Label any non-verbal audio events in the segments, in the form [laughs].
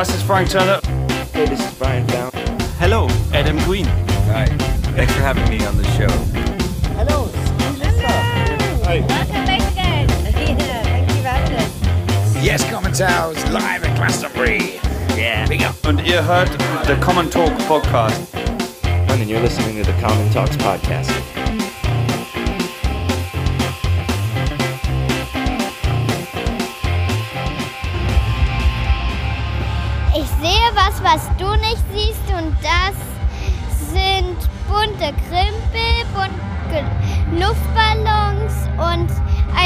this is Frank Turner. Hey, this is Brian Down. Hello, Adam Green. Hi. Thanks for having me on the show. Hello, Welcome back again. Yeah, [laughs] thank you for having us. Yes, Commentaries live at Glastonbury. Yeah. Big up. Und ihr hört The Common Talk Podcast. And you're listening to the Common Talks podcast.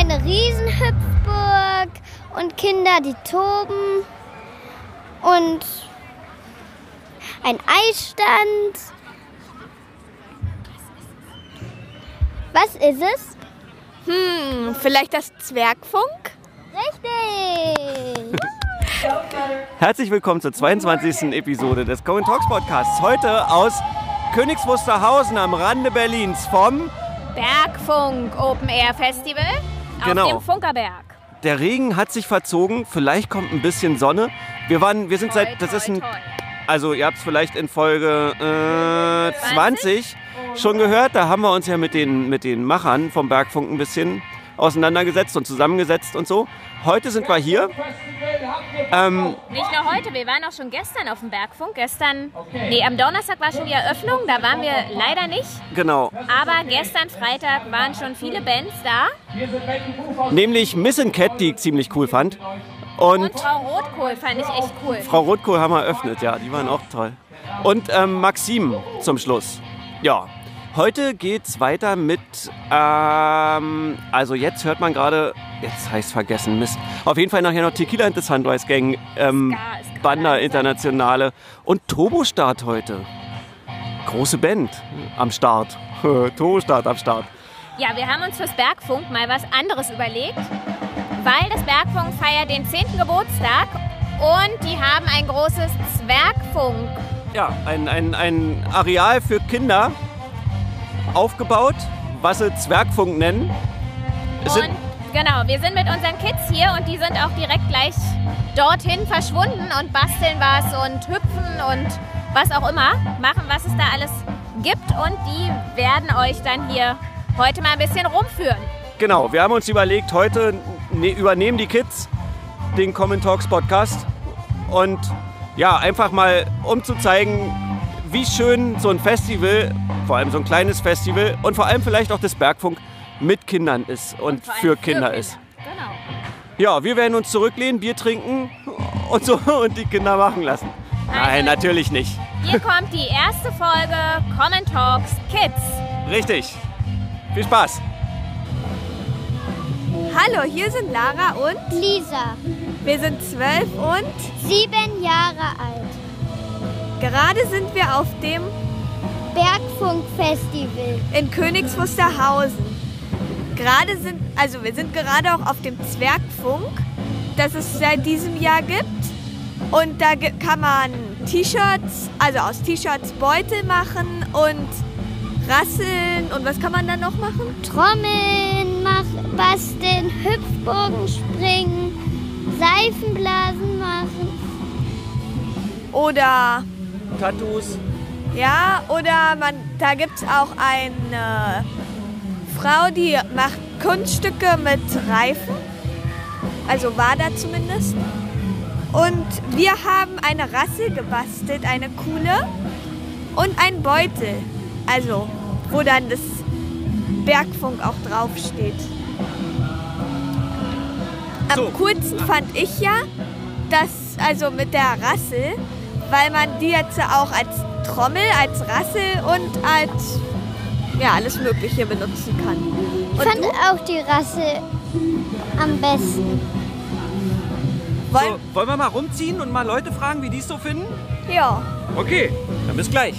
Eine Riesenhüpfburg und Kinder, die toben und ein Eisstand. Was ist es? Hm, vielleicht das Zwergfunk? Richtig! [laughs] Herzlich willkommen zur 22. Episode des Common Talks Podcasts. Heute aus Königs Wusterhausen am Rande Berlins vom Bergfunk Open Air Festival Genau. auf dem Funkerberg. Der Regen hat sich verzogen, vielleicht kommt ein bisschen Sonne. Wir waren, wir sind Toi, seit, das toi, ist ein, toi. also ihr habt es vielleicht in Folge äh, 20 schon gehört. Da haben wir uns ja mit den, mit den Machern vom Bergfunk ein bisschen auseinandergesetzt und zusammengesetzt und so. Heute sind wir hier. Ähm, Nicht nur heute, wir waren auch schon gestern auf dem Bergfunk. Gestern, nee, am Donnerstag war schon die Eröffnung, da waren wir leider nicht. genau, Aber gestern Freitag waren schon viele Bands da. nämlich Miss Cat, die ich ziemlich cool fand. Und Und Frau Rotkohl fand ich echt cool. Frau Rotkohl haben wir eröffnet, ja, die waren auch toll. Und ähm, Maxim zum Schluss. Ja, heute geht's weiter mit, ähm, also jetzt hört man gerade, jetzt heißt vergessen, Mist. Auf jeden Fall nachher noch Tequila and the Sunrise Gang, ähm, Banda. Internationale und Turbo Start heute. Große Band am Start. [laughs] Turbo Start am Start. Ja, wir haben uns fürs Bergfunk mal was anderes überlegt, weil das Bergfunk feiert den 10. Geburtstag und die haben ein großes Zwergfunk. Ja, ein, ein, ein Areal für Kinder aufgebaut, was sie Zwergfunk nennen. Es Und genau, wir sind mit unseren Kids hier und die sind auch direkt gleich dorthin verschwunden und basteln was und hüpfen und was auch immer, machen, was es da alles gibt und die werden euch dann hier heute mal ein bisschen rumführen. genau, wir haben uns überlegt, heute ne, übernehmen die Kids den Common Talks Podcast und ja, einfach mal um zu zeigen, wie schön so ein Festival, vor allem so ein kleines Festival und vor allem vielleicht auch das Bergfunk mit Kindern ist und, Vor allem für Kinder ist. Genau. Ja, wir werden uns zurücklehnen, Bier trinken und so [laughs] und die Kinder machen lassen. Nein, Also- natürlich nicht. Hier kommt die erste Folge Common Talks Kids. Richtig. Viel Spaß. Hallo, hier sind Lara und Lisa, wir sind zwölf und sieben Jahre alt. Gerade sind wir auf dem Bergfunkfestival. in Königs Wusterhausen. Gerade sind, also wir sind gerade auch auf dem Zwergfunk, das es seit diesem Jahr gibt. Und da kann man T-Shirts, also aus T-Shirts Beutel machen und rasseln. Und was kann man dann noch machen? Trommeln, mach, basteln, Hüpfbogen springen, Seifenblasen machen. Oder Tattoos. Ja, oder man, da gibt es auch eine Frau, die macht Kunststücke mit Reifen. Also war da zumindest. Und wir haben eine Rassel gebastelt, eine coole. Und einen Beutel. Also, wo dann das Bergfunk auch draufsteht. Am So. coolsten fand ich ja, dass, also mit der Rassel, weil man die jetzt auch als Trommel, als Rassel und als ja, alles Mögliche benutzen kann. Ich Und fand du? auch die Rasse am besten. Wollen, So, wollen wir mal rumziehen und mal Leute fragen, wie die es so finden? Ja. Okay, dann bis gleich.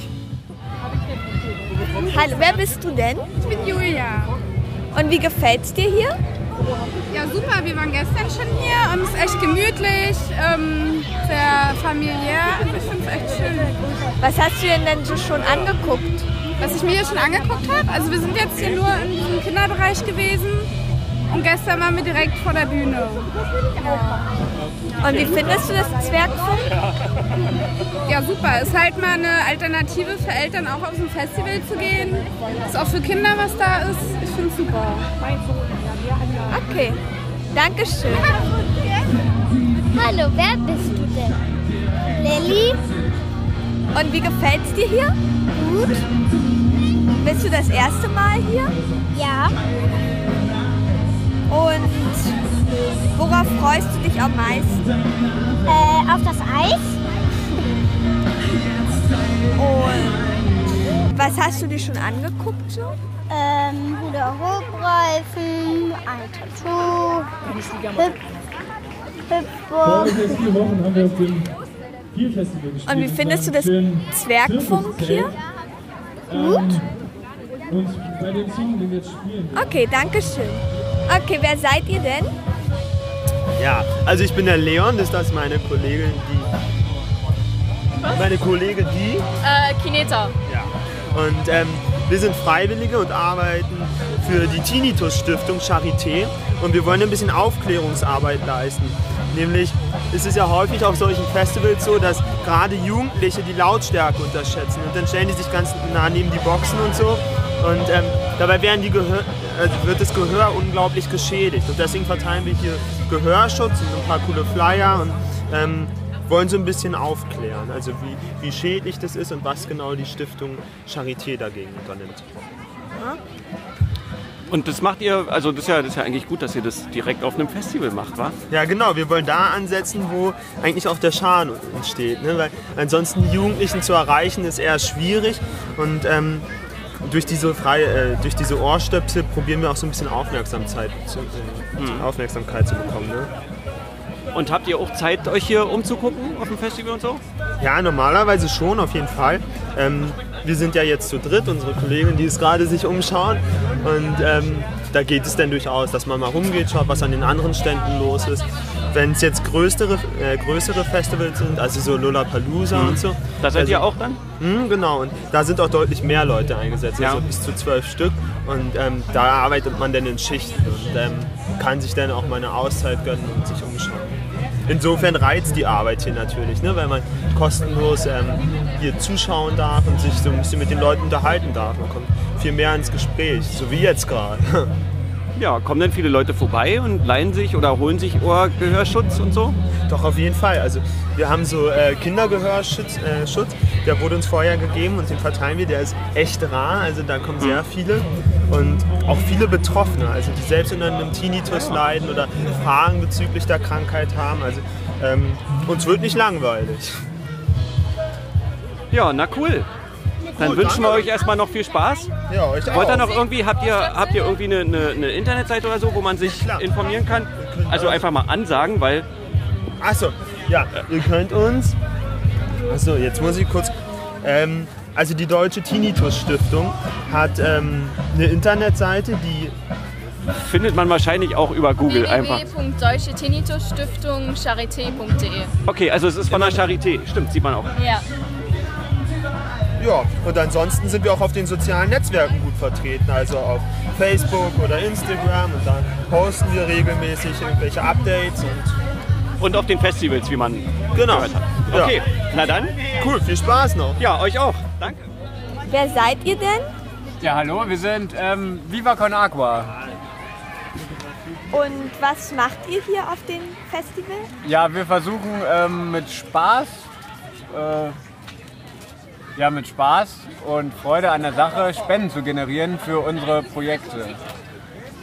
Hallo, wer bist du denn? Ich bin Julia. Und wie gefällt's dir hier? Ja, super. Wir waren gestern schon hier und es ist echt gemütlich, ähm, sehr familiär. Also ich finde es echt schön. Was hast du denn denn so schon angeguckt? Was ich mir hier schon angeguckt habe, also wir sind jetzt hier nur in diesem Kinderbereich gewesen Und gestern waren wir direkt vor der Bühne. Und wie findest du das Zwergfunk? Ja, super. Ist halt mal eine Alternative für Eltern, auch auf so ein Festival zu gehen. Ist auch für Kinder was da ist. Ich finde es super. Okay, Dankeschön. Hallo, wer bist du denn? Lilly? Und wie gefällt's dir hier? Gut? Bist du das erste Mal hier? Ja. Und worauf freust du dich am meisten? Äh, auf das Eis? Und was hast du dir schon angeguckt so? Ähm, Hula-Hoop-Reifen, ein Tattoo, Hüpfburg. Vor vier Wochen haben wir auf dem Bierfestival gespielt. Und wie findest du das Zwergfunk hier? Gut. Und bei dem Song, den wir jetzt spielen, Okay, danke schön. Okay, wer seid ihr denn? Ja, also ich bin der Leon, das ist meine Kollegin, die. Meine Kollegin, die. Äh, Kineta. Ja. Und ähm, wir sind Freiwillige und arbeiten für die Tinnitus Stiftung Charité und wir wollen ein bisschen Aufklärungsarbeit leisten. Nämlich ist es ja häufig auf solchen Festivals so, dass gerade Jugendliche die Lautstärke unterschätzen. Und dann stellen die sich ganz nah neben die Boxen und so. Und ähm, dabei werden die Gehör, äh, wird das Gehör unglaublich geschädigt. Und deswegen verteilen wir hier Gehörschutz und ein paar coole Flyer und ähm, wollen so ein bisschen aufklären, also wie, wie schädlich das ist und was genau die Stiftung Charité dagegen unternimmt. Und das macht ihr, also das ist, ja, das ist ja eigentlich gut, dass ihr das direkt auf einem Festival macht, wa? Ja, genau. Wir wollen da ansetzen, wo eigentlich auch der Schaden entsteht. Ne? Weil ansonsten die Jugendlichen zu erreichen, ist eher schwierig. Und ähm, durch, diese freie, äh, durch diese Ohrstöpsel probieren wir auch so ein bisschen Aufmerksamkeit zu, äh, Aufmerksamkeit zu bekommen. Ne? Und habt ihr auch Zeit, euch hier umzugucken auf dem Festival und so? Ja, normalerweise schon, auf jeden Fall. Ähm, wir sind ja jetzt zu dritt, unsere Kollegin, die ist gerade sich umschauen. Und ähm, da geht es dann durchaus, dass man mal rumgeht, schaut, was an den anderen Ständen los ist. Wenn es jetzt größere, äh, größere Festivals sind, also so Lollapalooza und so. Da seid also- ihr auch dann? Mhm, genau, und da sind auch deutlich mehr Leute eingesetzt, Ja. also bis zu zwölf Stück. Und ähm, da arbeitet man dann in Schichten und ähm, kann sich dann auch mal eine Auszeit gönnen und sich umschauen. Insofern reizt die Arbeit hier natürlich, ne? weil man kostenlos ähm, hier zuschauen darf und sich so ein bisschen mit den Leuten unterhalten darf. Man kommt viel mehr ins Gespräch, so wie jetzt gerade. [laughs] Ja, kommen dann viele Leute vorbei und leihen sich oder holen sich Ohrgehörschutz und so? Doch, auf jeden Fall. Also wir haben so äh, Kindergehörschutz, äh, Schutz, der wurde uns vorher gegeben und den verteilen wir. Der ist echt rar, also da kommen sehr viele und auch viele Betroffene, also die selbst unter einem Tinnitus leiden oder Fragen bezüglich der Krankheit haben. Also ähm, uns wird nicht langweilig. Ja, na cool. Dann Gut, wünschen wir euch erstmal noch viel Spaß. Ja, euch Wollt ihr auch. noch irgendwie, habt ihr, habt ihr irgendwie eine, eine, eine Internetseite oder so, wo man sich informieren kann? Also einfach mal ansagen, weil Achso, ja, ihr könnt uns. Achso, jetzt muss ich kurz. Ähm, also die Deutsche Tinnitus Stiftung hat ähm, eine Internetseite, die findet man wahrscheinlich auch über Google einfach. www.deutschetinnitusstiftungcharité.de Okay, also es ist von der Charité. Stimmt, sieht man auch. Ja. Ja, und ansonsten sind wir auch auf den sozialen Netzwerken gut vertreten, also auf Facebook oder Instagram und dann posten wir regelmäßig irgendwelche Updates und Und auf den Festivals, wie man Genau. gehört hat. Ja. Okay, na dann. cool, viel Spaß noch. Ja, euch auch. Danke. Wer seid ihr denn? Ja, hallo, wir sind ähm, Viva Con Agua. Und was macht ihr hier auf dem Festival? Ja, wir versuchen ähm, mit Spaß, äh, ja, mit Spaß und Freude an der Sache Spenden zu generieren für unsere Projekte.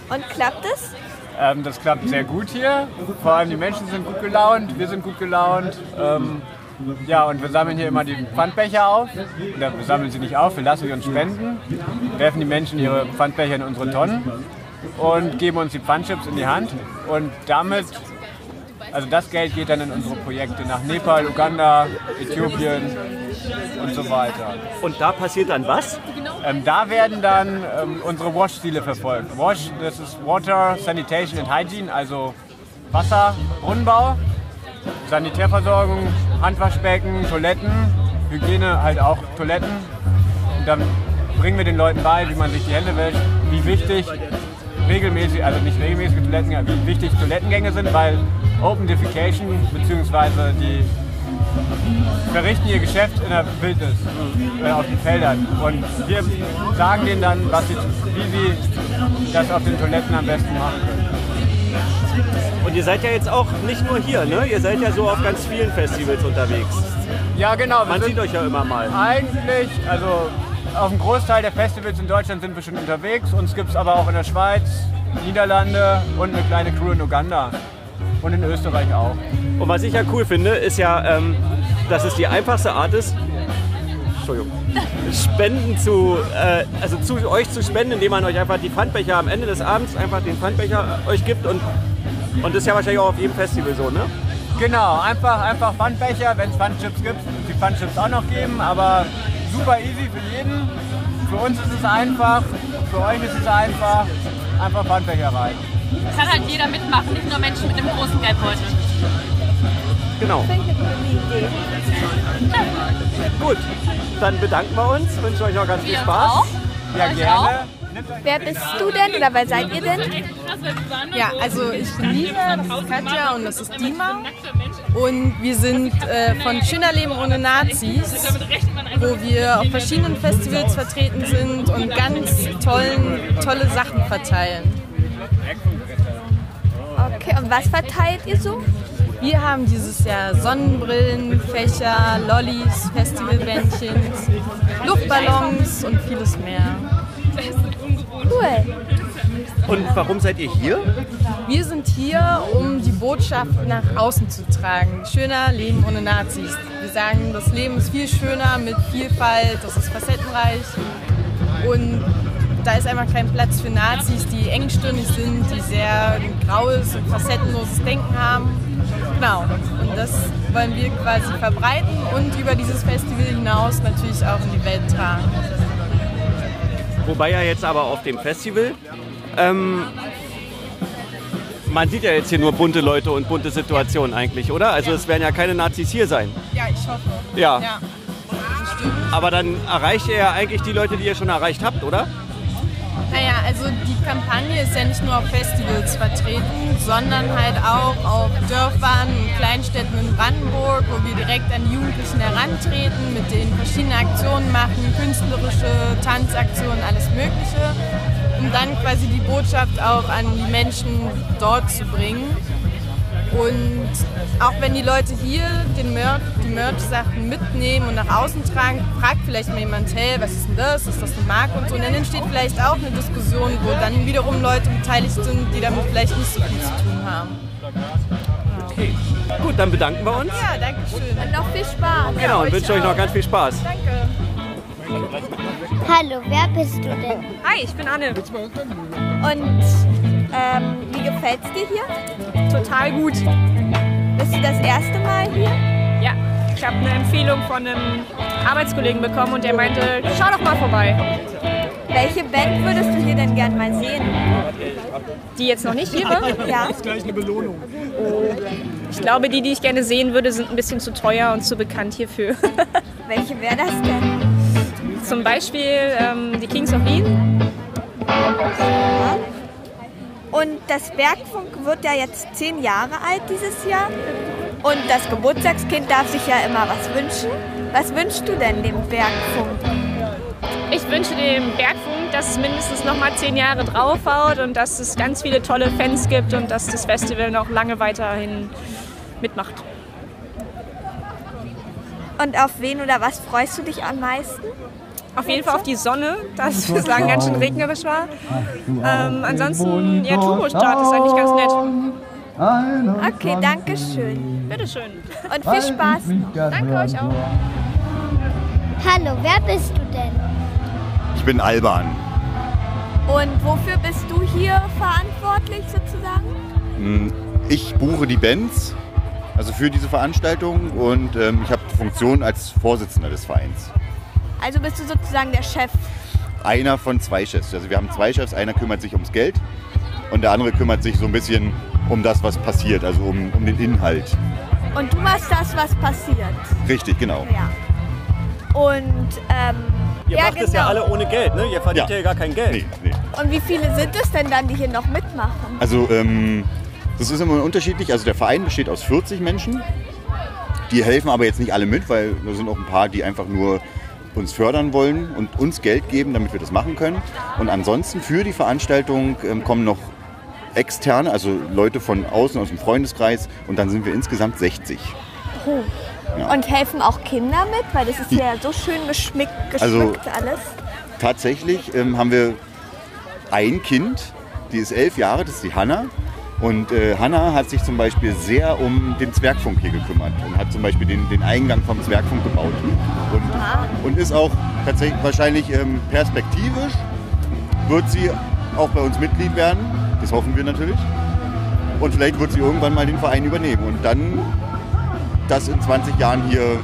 Und klappt es? Ähm, das klappt sehr gut hier. Vor allem die Menschen sind gut gelaunt, wir sind gut gelaunt. Ähm, ja, und wir sammeln hier immer die Pfandbecher auf. Oder wir sammeln sie nicht auf, wir lassen sie uns spenden. Werfen die Menschen ihre Pfandbecher in unsere Tonnen und geben uns die Pfandchips in die Hand. Und damit, also das Geld geht dann in unsere Projekte nach Nepal, Uganda, Äthiopien und so weiter. Und da passiert dann was? Ähm, da werden dann ähm, unsere Wash-Ziele verfolgt. Wash, das ist Water, Sanitation and Hygiene, also Wasser, Brunnenbau, Sanitärversorgung, Handwaschbecken, Toiletten, Hygiene halt auch Toiletten. Und dann bringen wir den Leuten bei, wie man sich die Hände wäscht, wie wichtig regelmäßig, also nicht regelmäßige Toilettengänge, wie wichtig Toilettengänge sind, weil Open Defecation bzw. die verrichten ihr Geschäft in der Wildnis, äh, auf den Feldern. Und wir sagen denen dann, sie, wie sie das auf den Toiletten am besten machen können. Und ihr seid ja jetzt auch nicht nur hier, ne? Ihr seid ja so auf ganz vielen Festivals unterwegs. Ja, genau. Man sieht euch ja immer mal. Eigentlich, also auf dem Großteil der Festivals in Deutschland sind wir schon unterwegs. Uns gibt es aber auch in der Schweiz, Niederlande und eine kleine Crew in Uganda. Und in Österreich auch. Und was ich ja cool finde, ist ja, ähm, dass es die einfachste Art ist, Spenden zu, äh, also zu euch zu spenden, indem man euch einfach die Pfandbecher am Ende des Abends einfach den Pfandbecher euch gibt und, und das ist ja wahrscheinlich auch auf jedem Festival so, ne? Genau, einfach, einfach Pfandbecher, wenn es Pfandchips gibt, die Pfandchips auch noch geben, aber super easy für jeden. Für uns ist es einfach, für euch ist es einfach, einfach Pfandbecher rein. Kann halt jeder mitmachen, nicht nur Menschen mit einem großen Geldbeutel. Genau. Gut, dann bedanken wir uns, wünschen euch noch ganz viel Wir Spaß. auch. Ja, Euch gerne. auch. Wer bist du denn oder wer seid ihr denn? Ja, also ich bin Lisa, das ist Katja und das ist Dima. Und wir sind äh, von Schöner Leben ohne Nazis, wo wir auf verschiedenen Festivals vertreten sind und ganz tollen, tolle Sachen verteilen. Okay, und was verteilt ihr so? Wir haben dieses Jahr Sonnenbrillen, Fächer, Lollis, Festivalbändchen, Luftballons und vieles mehr. [laughs] Cool. Und warum seid ihr hier? Wir sind hier, um die Botschaft nach außen zu tragen. Schöner Leben ohne Nazis. Wir sagen, das Leben ist viel schöner mit Vielfalt, das ist facettenreich. Und da ist einfach kein Platz für Nazis, die engstirnig sind, die sehr graues und facettenloses Denken haben. Genau. Und das wollen wir quasi verbreiten und über dieses Festival hinaus natürlich auch in die Welt tragen. Wobei ja jetzt aber auf dem Festival, ähm, man sieht ja jetzt hier nur bunte Leute und bunte Situationen eigentlich, oder? Also es werden ja keine Nazis hier sein. Ja, ich hoffe. Ja. ja. Aber dann erreicht ihr ja eigentlich die Leute, die ihr schon erreicht habt, oder? Naja, also die Kampagne ist ja nicht nur auf Festivals vertreten, sondern halt auch auf Dörfern und Kleinstädten in Brandenburg, wo wir direkt an Jugendlichen herantreten, mit denen verschiedene Aktionen machen, künstlerische Tanzaktionen, alles Mögliche, um dann quasi die Botschaft auch an die Menschen dort zu bringen. Und auch wenn die Leute hier den Merch, die Merch-Sachen mitnehmen und nach außen tragen, fragt vielleicht mal jemand, hey, was ist denn das? Ist das eine Marke und so? Und dann entsteht vielleicht auch eine Diskussion, wo dann wiederum Leute beteiligt sind, die damit vielleicht nicht so viel zu tun haben. Okay. Gut, dann bedanken wir uns. Ja, danke schön. Und noch viel Spaß. Genau, und wünsche euch noch ganz viel Spaß. Danke. Hallo, wer bist du denn? Hi, ich bin Anne. Und ähm, wie gefällt's dir hier? Total gut. Bist du das erste Mal hier? Ja, ich habe eine Empfehlung von einem Arbeitskollegen bekommen und der meinte, schau doch mal vorbei. Welche Band würdest du hier denn gern mal sehen? Die jetzt noch nicht ihre? Ja. gleich eine Belohnung. Ich glaube, die, die ich gerne sehen würde, sind ein bisschen zu teuer und zu bekannt hierfür. [laughs] Welche wäre das denn? Zum Beispiel ähm, die Kings of Lean. Und das Bergfunk wird ja jetzt zehn Jahre alt dieses Jahr. Und das Geburtstagskind darf sich ja immer was wünschen. Was wünschst du denn dem Bergfunk? Ich wünsche dem Bergfunk, dass es mindestens noch mal zehn Jahre draufhaut und dass es ganz viele tolle Fans gibt und dass das Festival noch lange weiterhin mitmacht. Und auf wen oder was freust du dich am meisten? Auf jeden Fall auf die Sonne, das ist bislang ganz schön regnerisch war. Ähm, ansonsten, ja, Turbostart ist eigentlich ganz nett. Okay, danke schön. Bitteschön. Und viel Spaß noch. Danke euch auch. Hallo, wer bist du denn? Ich bin Alban. Und wofür bist du hier verantwortlich sozusagen? Hm, Ich buche die Bands, also für diese Veranstaltung und ähm, ich habe die Funktion als Vorsitzender des Vereins. Also bist du sozusagen der Chef. Einer von zwei Chefs. Also wir haben zwei Chefs, einer kümmert sich ums Geld und der andere kümmert sich so ein bisschen um das, was passiert, also um, um den Inhalt. Und du machst das, was passiert. Richtig, genau. Ja. Und ähm, Ihr ja, macht genau. es ja alle ohne Geld, ne? Ihr verdient ja, Ja. gar kein Geld. Nee, nee. Und wie viele sind es denn dann, die hier noch mitmachen? Also ähm, das ist immer unterschiedlich. Also der Verein besteht aus 40 Menschen. Die helfen aber jetzt nicht alle mit, weil da sind auch ein paar, die einfach nur uns fördern wollen und uns Geld geben, damit wir das machen können. Und ansonsten für die Veranstaltung ähm, kommen noch externe, also Leute von außen, aus dem Freundeskreis. Und dann sind wir insgesamt 60. Oh. Ja. Und helfen auch Kinder mit? Weil das ist ja so schön geschmückt, Also- geschmückt alles. Tatsächlich ähm, haben wir ein Kind, die ist elf Jahre, das ist die Hanna. Und äh, Hanna hat sich zum Beispiel sehr um den Zwergfunk hier gekümmert und hat zum Beispiel den, den Eingang vom Zwergfunk gebaut. Und, und ist auch tatsächlich wahrscheinlich ähm, perspektivisch, wird sie auch bei uns Mitglied werden. Das hoffen wir natürlich. Und vielleicht wird sie irgendwann mal den Verein übernehmen und dann das in 20 Jahren hier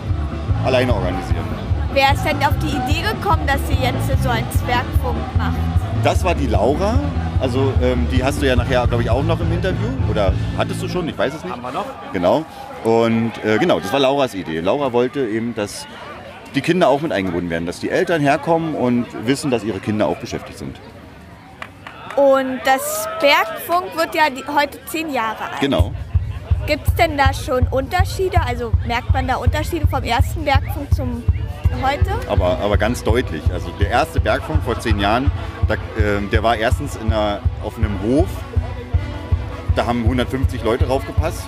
alleine organisieren. Wer ist denn auf die Idee gekommen, dass sie jetzt so einen Zwergfunk macht? Das war die Laura. Also ähm, die hast du ja nachher, glaube ich, auch noch im Interview. Oder hattest du schon? Ich weiß es nicht. Haben wir noch? Genau. Und äh, genau, das war Lauras Idee. Laura wollte eben, dass die Kinder auch mit eingebunden werden, dass die Eltern herkommen und wissen, dass ihre Kinder auch beschäftigt sind. Und das Bergfunk wird ja die, heute zehn Jahre alt. Genau. Gibt es denn da schon Unterschiede? Also merkt man da Unterschiede vom ersten Bergfunk zum heute? Aber, aber ganz deutlich. Also der erste Bergfunk vor zehn Jahren, da, ähm, der war erstens in einer, auf einem Hof. Da haben 150 Leute draufgepasst.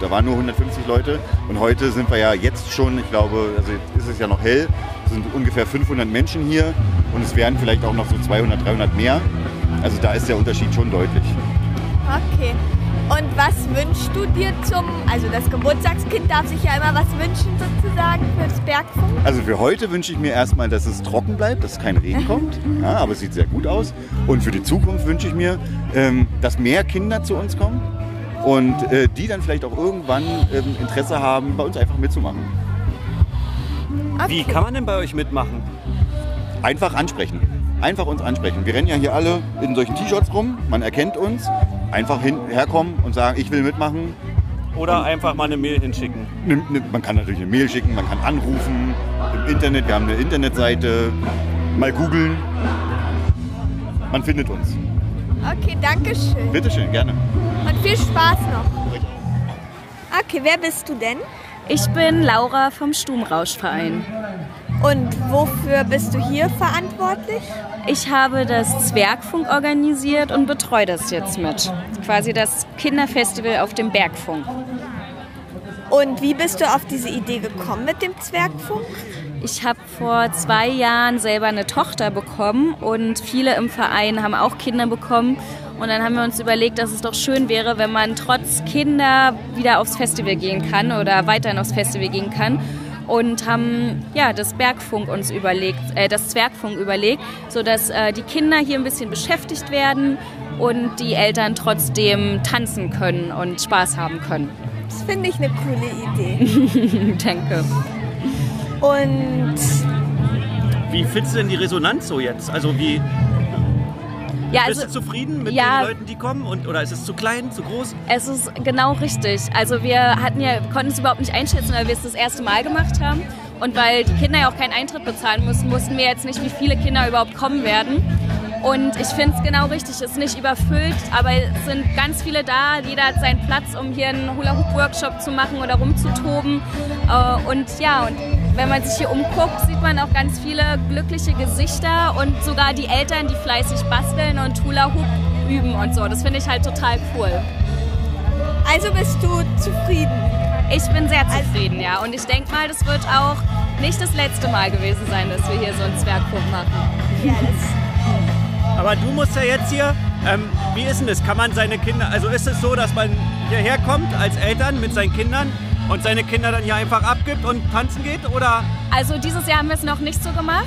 Da waren nur 150 Leute. Und heute sind wir ja jetzt schon, ich glaube, also ist es ja noch hell, sind ungefähr 500 Menschen hier. Und es werden vielleicht auch noch so 200, 300 mehr. Also da ist der Unterschied schon deutlich. Okay. Und was wünschst du dir zum, also das Geburtstagskind darf sich ja immer was wünschen sozusagen für das Bergfunk? Also für heute wünsche ich mir erstmal, dass es trocken bleibt, dass kein Regen kommt. [laughs] Ja, aber es sieht sehr gut aus. Und für die Zukunft wünsche ich mir, ähm, dass mehr Kinder zu uns kommen und äh, die dann vielleicht auch irgendwann ähm, Interesse haben, bei uns einfach mitzumachen. Wie kann man denn bei euch mitmachen? Einfach ansprechen. Einfach uns ansprechen. Wir rennen ja hier alle in solchen T-Shirts rum. Man erkennt uns. Einfach hin, herkommen und sagen, ich will mitmachen. Oder einfach mal eine Mail hinschicken. Ne- ne- Man kann natürlich eine Mail schicken, man kann anrufen im Internet. Wir haben eine Internetseite. Mal googeln. Man findet uns. Okay, danke schön. Bitteschön, gerne. Und viel Spaß noch. Okay, wer bist du denn? Ich bin Laura vom Stubenrauschverein. Und wofür bist du hier verantwortlich? Ich habe das Zwergfunk organisiert und betreue das jetzt mit. Quasi das Kinderfestival auf dem Bergfunk. Und wie bist du auf diese Idee gekommen mit dem Zwergfunk? Ich habe vor zwei Jahren selber eine Tochter bekommen und viele im Verein haben auch Kinder bekommen. Und dann haben wir uns überlegt, dass es doch schön wäre, wenn man trotz Kinder wieder aufs Festival gehen kann oder weiterhin aufs Festival gehen kann. Und haben ja, das Bergfunk uns überlegt, äh, das Zwergfunk überlegt, sodass äh, die Kinder hier ein bisschen beschäftigt werden und die Eltern trotzdem tanzen können und Spaß haben können. Das finde ich eine coole Idee. [laughs] Danke. Und Wie findest du denn die Resonanz so jetzt? Also wie Ja, bist also- du zufrieden mit ja. den Leuten, die kommen? Und, oder ist es zu klein, zu groß? Es ist genau richtig. Also wir hatten ja, konnten es überhaupt nicht einschätzen, weil wir es das erste Mal gemacht haben. Und weil die Kinder ja auch keinen Eintritt bezahlen mussten, wussten wir jetzt nicht, wie viele Kinder überhaupt kommen werden. Und ich finde es genau richtig, es ist nicht überfüllt, aber es sind ganz viele da. Jeder hat seinen Platz, um hier einen Hula-Hoop-Workshop zu machen oder rumzutoben. Äh, Und ja, und wenn man sich hier umguckt, sieht man auch ganz viele glückliche Gesichter und sogar die Eltern, die fleißig basteln und Hula-Hoop üben und so. Das finde ich halt total cool. Also bist du zufrieden? Ich bin sehr zufrieden, ja. Und ich denke mal, das wird auch nicht das letzte Mal gewesen sein, dass wir hier so einen Zwergfunk machen. Ja, das Aber du musst ja jetzt hier, ähm, wie ist denn das? Kann man seine Kinder, also ist es so, dass man hierher kommt als Eltern mit seinen Kindern und seine Kinder dann hier einfach abgibt und tanzen geht? Oder Also dieses Jahr haben wir es noch nicht so gemacht,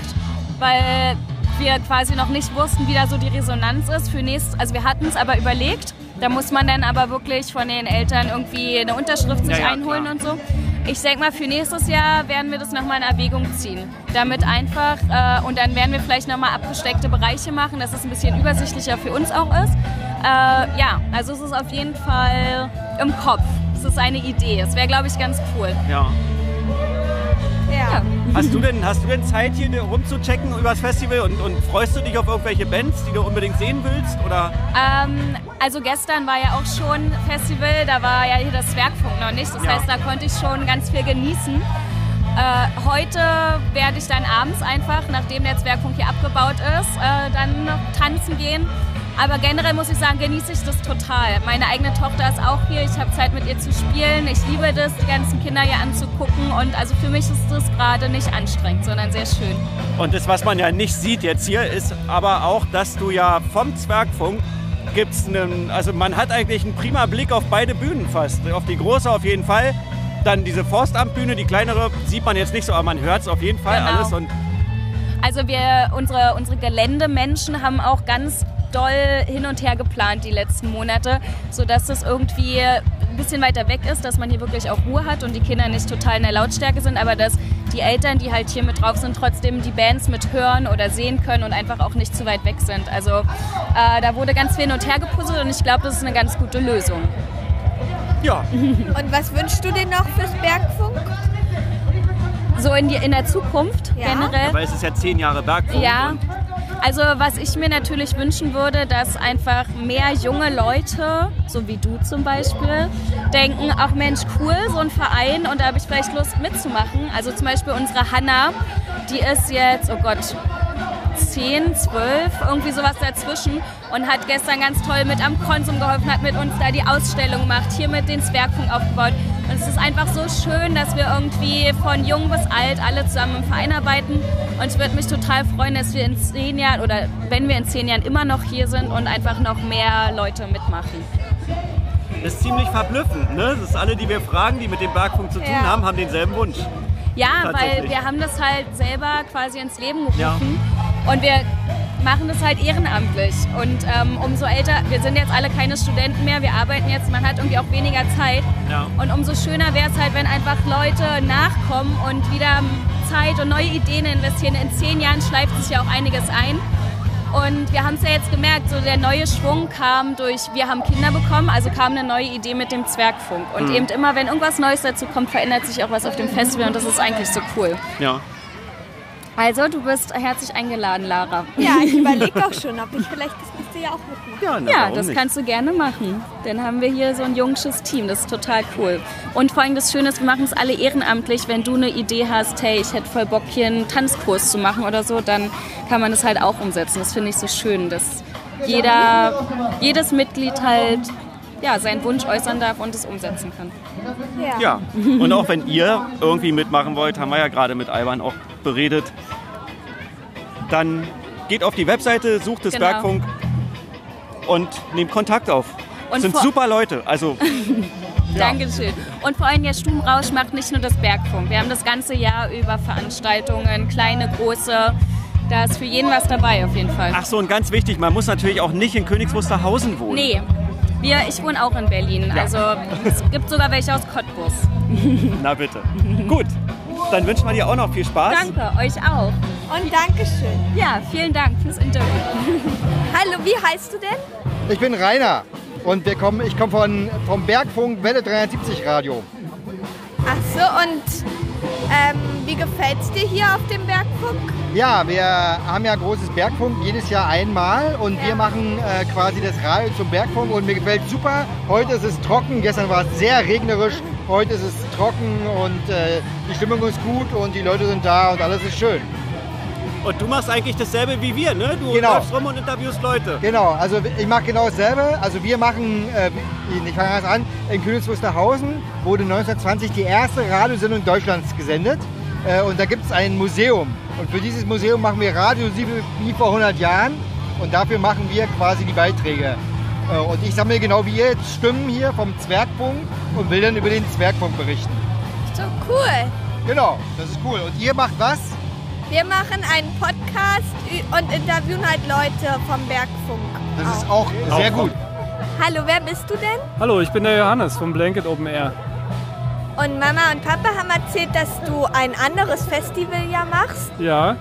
weil wir quasi noch nicht wussten, wie da so die Resonanz ist für nächstes. Also wir hatten es aber überlegt. Da muss man dann aber wirklich von den Eltern irgendwie eine Unterschrift sich Ja, ja, einholen klar. und so. Ich denke mal, für nächstes Jahr werden wir das nochmal in Erwägung ziehen. Damit einfach, äh, und dann werden wir vielleicht nochmal abgesteckte Bereiche machen, dass es ein bisschen übersichtlicher für uns auch ist. Äh, ja, also es ist auf jeden Fall im Kopf. Es ist eine Idee. Es wäre, glaube ich, ganz cool. Ja. Ja. Hast du denn, hast du denn Zeit, hier rumzuchecken über das Festival und, und freust du dich auf irgendwelche Bands, die du unbedingt sehen willst? Oder? Ähm, also gestern war ja auch schon Festival, da war ja hier das Zwergfunk noch nicht. Das Ja. heißt, da konnte ich schon ganz viel genießen. Äh, heute werde ich dann abends einfach, nachdem der Zwergfunk hier abgebaut ist, äh, dann noch tanzen gehen. Aber generell muss ich sagen, genieße ich das total. Meine eigene Tochter ist auch hier. Ich habe Zeit mit ihr zu spielen. Ich liebe das, die ganzen Kinder hier anzugucken. Und also für mich ist das gerade nicht anstrengend, sondern sehr schön. Und das, was man ja nicht sieht jetzt hier, ist aber auch, dass du ja vom Zwergfunk gibt's einen, also man hat eigentlich einen prima Blick auf beide Bühnen fast. Auf die große auf jeden Fall. Dann diese Forstamtbühne, die kleinere sieht man jetzt nicht so, aber man hört es auf jeden Fall Genau. alles. Und Also wir, unsere, unsere Geländemenschen haben auch ganz doll hin und her geplant die letzten Monate, sodass es irgendwie ein bisschen weiter weg ist, dass man hier wirklich auch Ruhe hat und die Kinder nicht total in der Lautstärke sind, aber dass die Eltern, die halt hier mit drauf sind, trotzdem die Bands mit hören oder sehen können und einfach auch nicht zu weit weg sind. Also äh, da wurde ganz viel hin und her gepuzzelt und ich glaube, das ist eine ganz gute Lösung. Ja. [laughs] Und was wünschst du dir noch fürs Bergfunk? So in, die, in der Zukunft Ja. generell. weil es ist ja zehn Jahre Bergfunk. Ja, und- also was ich mir natürlich wünschen würde, dass einfach mehr junge Leute, so wie du zum Beispiel, denken, ach Mensch, cool, so ein Verein und da habe ich vielleicht Lust mitzumachen. Also zum Beispiel unsere Hanna, die ist jetzt, oh Gott, 10, 12, irgendwie sowas dazwischen und hat gestern ganz toll mit am Konsum geholfen, hat mit uns da die Ausstellung gemacht, hier mit den Zwergfunk aufgebaut. Und es ist einfach so schön, dass wir irgendwie von jung bis alt alle zusammen im Verein arbeiten. Und ich würde mich total freuen, dass wir in zehn Jahren oder wenn wir in zehn Jahren immer noch hier sind und einfach noch mehr Leute mitmachen. Das ist ziemlich verblüffend. Ne? Das ist alle, die wir fragen, die mit dem Bergfunk zu tun Ja. haben, haben denselben Wunsch. Ja, weil wir haben das halt selber quasi ins Leben gerufen. Ja. Und wir machen das halt ehrenamtlich. Und ähm, umso älter, wir sind jetzt alle keine Studenten mehr, wir arbeiten jetzt, man hat irgendwie auch weniger Zeit. Ja. Und umso schöner wäre es halt, wenn einfach Leute nachkommen und wieder Zeit und neue Ideen investieren. In zehn Jahren schleift sich ja auch einiges ein. Und wir haben es ja jetzt gemerkt, so der neue Schwung kam durch, wir haben Kinder bekommen, also kam eine neue Idee mit dem Zwergfunk. Und Mhm. eben immer, wenn irgendwas Neues dazu kommt, verändert sich auch was auf dem Festival und das ist eigentlich so cool. Ja. Also, du bist herzlich eingeladen, Lara. Ja, ich [laughs] überlege auch schon, ob ich vielleicht das nächste Jahr auch mitmache. Ja, das kannst du gerne machen. Dann haben wir hier so ein junges Team. Das ist total cool. Und vor allem das Schöne ist, wir machen es alle ehrenamtlich. Wenn du eine Idee hast, hey, ich hätte voll Bock, hier einen Tanzkurs zu machen oder so, dann kann man das halt auch umsetzen. Das finde ich so schön, dass jeder, jedes Mitglied halt ja, seinen Wunsch äußern darf und es umsetzen kann. Ja. Und auch wenn ihr irgendwie mitmachen wollt, haben wir ja gerade mit Alban auch beredet, dann geht auf die Webseite, sucht das Genau. Bergfunk und nehmt Kontakt auf. Und sind super Leute. Also [laughs] Dankeschön. Und vor allem der Stubenrausch macht nicht nur das Bergfunk. Wir haben das ganze Jahr über Veranstaltungen, kleine, große. Da ist für jeden was dabei auf jeden Fall. ach so und ganz wichtig, man muss natürlich auch nicht in Königs Wusterhausen wohnen. Nee, wir, ich wohne auch in Berlin. Also es gibt sogar welche aus Cottbus. [laughs] Na bitte. Gut, dann wünschen wir dir auch noch viel Spaß. Danke, euch auch. Und Dankeschön. Ja, vielen Dank fürs Interview. [laughs] Hallo, wie heißt du denn? Ich bin Rainer und wir kommen, ich komme von, vom Bergfunk Welle 370 Radio. Ach so, und ähm, wie gefällt es dir hier auf dem Bergfunk? Ja, wir haben ja großes Bergfunk jedes Jahr einmal und wir machen äh, quasi das Radio zum Bergfunk und mir gefällt super. Heute ist es trocken, gestern war es sehr regnerisch, heute ist es trocken und äh, die Stimmung ist gut und die Leute sind da und alles ist schön. Und du machst eigentlich dasselbe wie wir, ne? Du Genau. läufst rum und interviewst Leute. Genau, also ich mache genau dasselbe. Also wir machen, äh, ich fange erst an, in Königs Wusterhausen wurde 1920 die erste Radiosendung Deutschlands gesendet. Äh, und da gibt es ein Museum. Und für dieses Museum machen wir Radio wie vor 100 Jahren. Und dafür machen wir quasi die Beiträge. Äh, und ich sammle genau wie ihr jetzt Stimmen hier vom Zwergfunk und will dann über den Zwergfunk berichten. So cool. Genau, das ist cool. Und ihr macht was? Wir machen einen Podcast und interviewen halt Leute vom Bergfunk. Das ist auch sehr gut. Hallo, wer bist du denn? Hallo, ich bin der Johannes vom Blanket Open Air. Und Mama und Papa haben erzählt, dass du ein anderes Festival ja machst. Ja,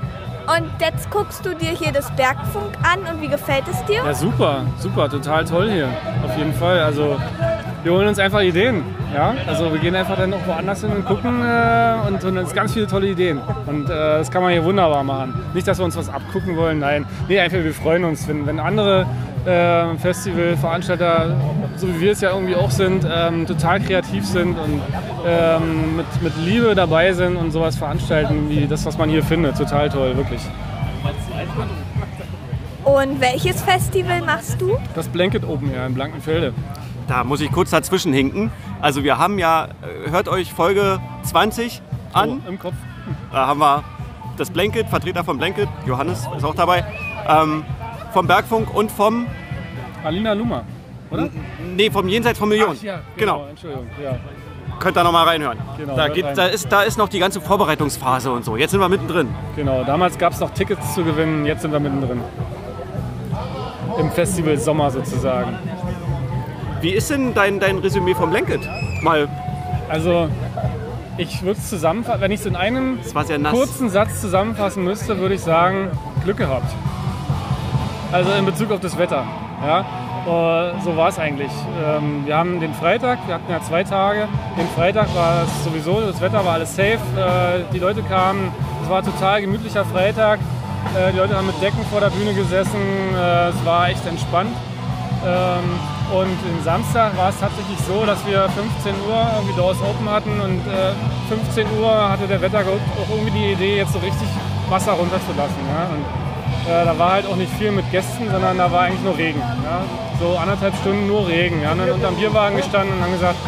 Und jetzt guckst du dir hier das Bergfunk an und wie gefällt es dir? ja super, super, total toll hier. Auf jeden Fall. Also wir holen uns einfach Ideen. Ja? Also wir gehen einfach dann auch woanders hin und gucken äh, und holen uns ganz viele tolle Ideen. Und äh, das kann man hier wunderbar machen. Nicht, dass wir uns was abgucken wollen, nein. Nee, einfach wir freuen uns, wenn, wenn andere äh, Festivalveranstalter, so wie wir es ja irgendwie auch sind, ähm, total kreativ sind und ähm, mit, mit Liebe dabei sind und sowas veranstalten, wie das, was man hier findet. Total toll, wirklich. Und welches Festival machst du? Das Blanket Open Air in Blankenfelde. Da muss ich kurz dazwischen hinken. Also wir haben ja, äh, hört euch Folge 20 an. Oh, im Kopf. Da haben wir das Blanket, Vertreter vom Blanket, Johannes ist auch dabei, ähm, vom Bergfunk und vom... Alina Luma, oder? Nee, vom Jenseits von Millionen. Ach, ja, genau. genau. Entschuldigung, ja. Könnt ihr noch mal reinhören. Genau, da, geht, rein. da, ist, da ist noch die ganze Vorbereitungsphase und so. Jetzt sind wir mittendrin. Genau, damals gab es noch Tickets zu gewinnen, jetzt sind wir mittendrin. Im Festival Sommer sozusagen. Wie ist denn dein, dein Resümee vom Blanket? Mal. Also, ich würde es zusammenfassen, wenn ich es in einem kurzen Satz zusammenfassen müsste, würde ich sagen, Glück gehabt. Also in Bezug auf das Wetter. Ja? Äh, so war es eigentlich. Ähm, wir haben den Freitag, wir hatten ja zwei Tage. Den Freitag war es sowieso, das Wetter war alles safe. Äh, die Leute kamen, es war ein total gemütlicher Freitag. Äh, die Leute haben mit Decken vor der Bühne gesessen. Es war echt entspannt. Und am Samstag war es tatsächlich so, dass wir 15 Uhr irgendwie Doors Open hatten und äh, 15 Uhr hatte der Wettergott auch irgendwie die Idee, jetzt so richtig Wasser runterzulassen. Ja? Und äh, da war halt auch nicht viel mit Gästen, sondern da war eigentlich nur Regen. Ja? So anderthalb Stunden nur Regen. Ja? Und dann unterm Bierwagen gestanden und haben gesagt,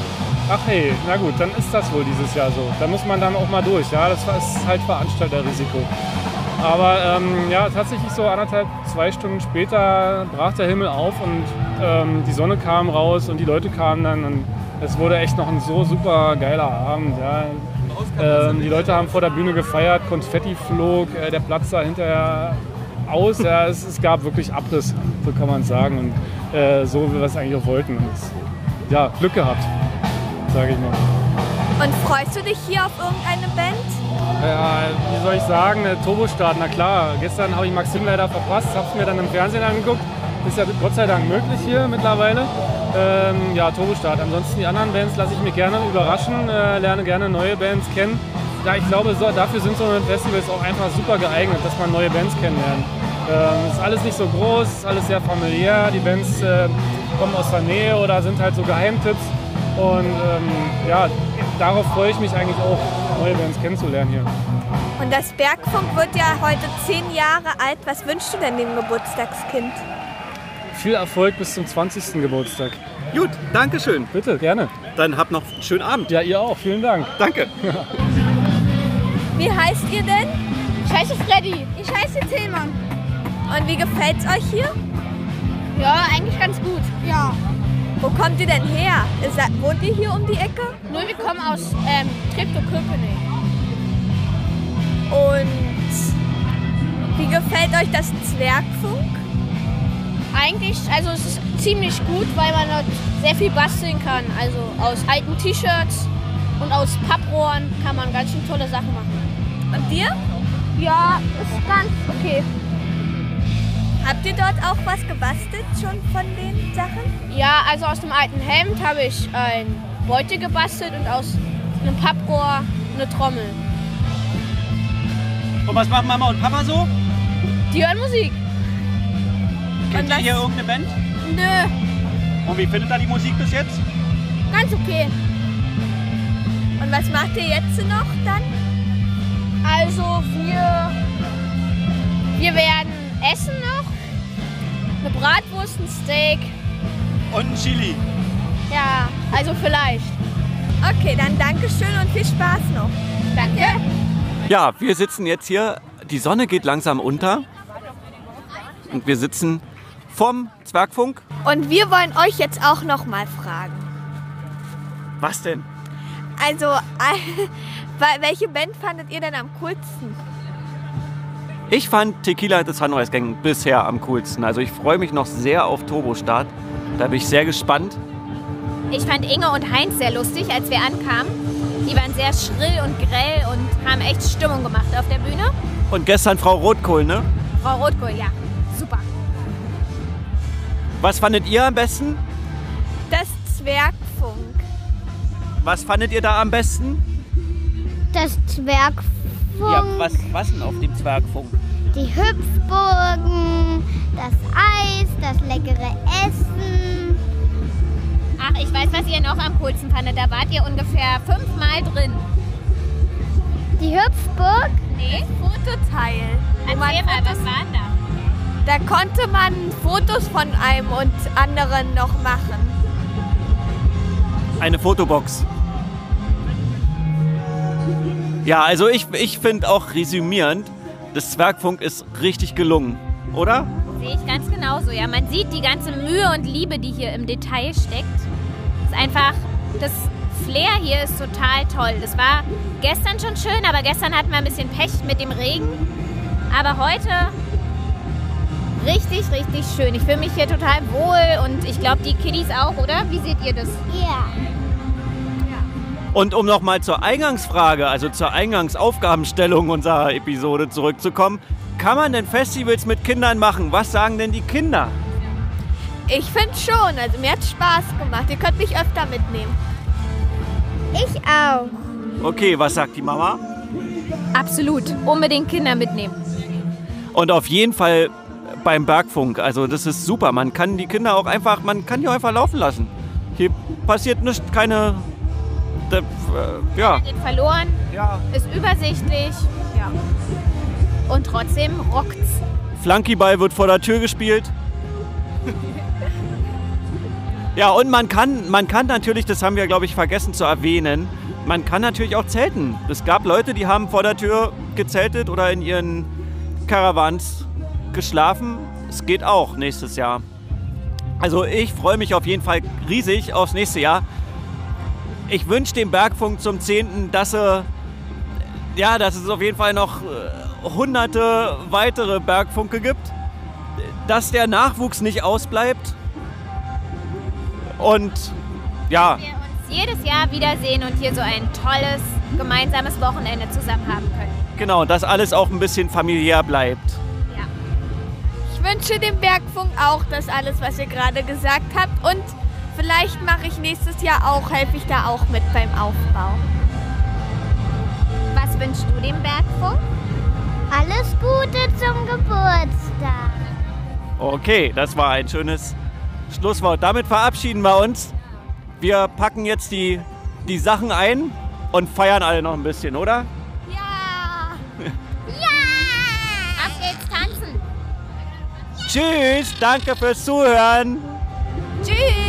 ach hey, na gut, dann ist das wohl dieses Jahr so. Da muss man dann auch mal durch. Ja? Das ist halt Veranstalterrisiko. Aber ähm, ja, tatsächlich so anderthalb, zwei Stunden später brach der Himmel auf und ähm, die Sonne kam raus und die Leute kamen dann und es wurde echt noch ein so super geiler Abend. Ja. Ähm, die Leute haben vor der Bühne gefeiert, Konfetti flog, äh, der Platz sah hinterher aus. Ja, es, es gab wirklich Abriss, so kann man sagen. Und äh, so wie wir es eigentlich auch wollten. Und ja, Glück gehabt, sage ich mal. Und freust du dich hier auf irgendeine Band? Ja, wie soll ich sagen, der Turbostart, na klar. Gestern habe ich Maxim leider verpasst, habe es mir dann im Fernsehen angeguckt. Ist ja Gott sei Dank möglich hier mittlerweile. Ähm, ja, Turbostart. Ansonsten die anderen Bands lasse ich mich gerne überraschen, äh, lerne gerne neue Bands kennen. Ja, ich glaube, so, dafür sind so Festivals auch einfach super geeignet, dass man neue Bands kennenlernt. Ähm, ist alles nicht so groß, ist alles sehr familiär. Die Bands äh, kommen aus der Nähe oder sind halt so Geheimtipps. Und ähm, ja, darauf freue ich mich eigentlich auch, neue Bands kennenzulernen hier. Und das Bergfunk wird ja heute zehn Jahre alt. Was wünschst du denn dem Geburtstagskind? Viel Erfolg bis zum 20. Geburtstag. Gut, danke schön. Bitte, gerne. Dann habt noch einen schönen Abend. Ja, ihr auch. Vielen Dank. Danke. [laughs] Wie heißt ihr denn? Ich heiße Freddy. Ich heiße Tillmann. Und wie gefällt's euch hier? Ja, eigentlich ganz gut. Ja. Wo kommt ihr denn her? Ist da, wohnt ihr hier um die Ecke? Nur wir kommen aus ähm, Treptow-Köpenick. Und wie gefällt euch das Zwergfunk? Eigentlich, also es ist ziemlich gut, weil man dort sehr viel basteln kann. Also aus alten T-Shirts und aus Papprohren kann man ganz schön tolle Sachen machen. Und dir? Ja, ist ganz okay. Habt ihr dort auch was gebastelt schon von den Sachen? Ja, also aus dem alten Hemd habe ich ein Beutel gebastelt und aus einem Papprohr eine Trommel. Und was machen Mama und Papa so? Die hören Musik. Kennt ihr hier irgendeine Band? Nö, Und wie findet ihr die Musik bis jetzt? ganz okay. Und was macht ihr jetzt noch dann? Also wir, wir werden essen noch. Eine Bratwurst, ein Steak. Und ein Chili. Ja, also vielleicht. Okay, dann Dankeschön und viel Spaß noch. Danke. Ja, wir sitzen jetzt hier. Die Sonne geht langsam unter. Und wir sitzen vom Zwergfunk. Und wir wollen euch jetzt auch noch mal fragen. Was denn? Also, [laughs] weil- welche Band fandet ihr denn am coolsten? Ich fand Tequila des Sunrise Gang bisher am coolsten. Also ich freue mich noch sehr auf Turbostart. Da bin ich sehr gespannt. Ich fand Inge und Heinz sehr lustig, als wir ankamen. Die waren sehr schrill und grell und haben echt Stimmung gemacht auf der Bühne. Und gestern Frau Rotkohl, ne? Frau Rotkohl, ja, super. Was fandet ihr am besten? Das Zwergfunk. was fandet ihr da am besten? Das Zwergfunk, Ja, was, was denn auf dem Zwergfunk? Die Hüpfburgen, das Eis, das leckere Essen. Ach, ich weiß, was ihr noch am coolsten fandet. Da wart ihr ungefähr fünfmal drin. Die Hüpfburg? Nee. Fototeil. Erzähl mal, was war denn da? Da konnte man Fotos von einem und anderen noch machen. Eine Fotobox. Ja, also ich, ich finde auch resümierend, das Zwergfunk ist richtig gelungen, oder? Sehe ich ganz genauso. Ja, man sieht die ganze Mühe und Liebe, die hier im Detail steckt. Ist einfach, das Flair hier ist total toll. Das war gestern schon schön, aber gestern hatten wir ein bisschen Pech mit dem Regen. Aber heute richtig, richtig schön. Ich fühle mich hier total wohl und ich glaube, die Kiddies auch, oder? Wie seht ihr das? Ja. Und um nochmal zur Eingangsfrage, also zur Eingangsaufgabenstellung unserer Episode zurückzukommen, kann man denn Festivals mit Kindern machen? Was sagen denn die Kinder? Ich finde schon. Also mir hat Spaß gemacht. Ihr könnt mich öfter mitnehmen. Ich auch. Okay, was sagt die Mama? Absolut. Unbedingt Kinder mitnehmen. Und auf jeden Fall beim Bergfunk. Also das ist super. Man kann die Kinder auch einfach, man kann die auch einfach laufen lassen. Hier passiert nichts, keine, äh, ja. Geht verloren. Ja. Ist übersichtlich. Ja. Und trotzdem rockt's. Flunkyball wird vor der Tür gespielt. [laughs] Ja, und man kann, man kann natürlich, das haben wir, glaube ich, vergessen zu erwähnen, man kann natürlich auch zelten. Es gab Leute, die haben vor der Tür gezeltet oder in ihren Caravans geschlafen. Es geht auch nächstes Jahr. Also ich freue mich auf jeden Fall riesig aufs nächste Jahr. Ich wünsche dem Bergfunk zum 10., dass, er, ja, dass es auf jeden Fall noch äh, hunderte weitere Bergfunke gibt. Dass der Nachwuchs nicht ausbleibt. Und ja, Wir uns jedes Jahr wiedersehen und hier so ein tolles gemeinsames Wochenende zusammen haben können. genau, dass alles auch ein bisschen familiär bleibt. Ich wünsche dem Bergfunk auch das alles, was ihr gerade gesagt habt. Und vielleicht mache ich nächstes Jahr auch, helfe ich da auch mit beim Aufbau. Was wünschst du dem Bergfunk? Alles Gute zum Geburtstag. Okay, das war ein schönes Schlusswort. Damit verabschieden wir uns. Wir packen jetzt die, die Sachen ein und feiern alle noch ein bisschen, oder? [laughs] Ab geht's tanzen. Tschüss, danke fürs Zuhören. Tschüss.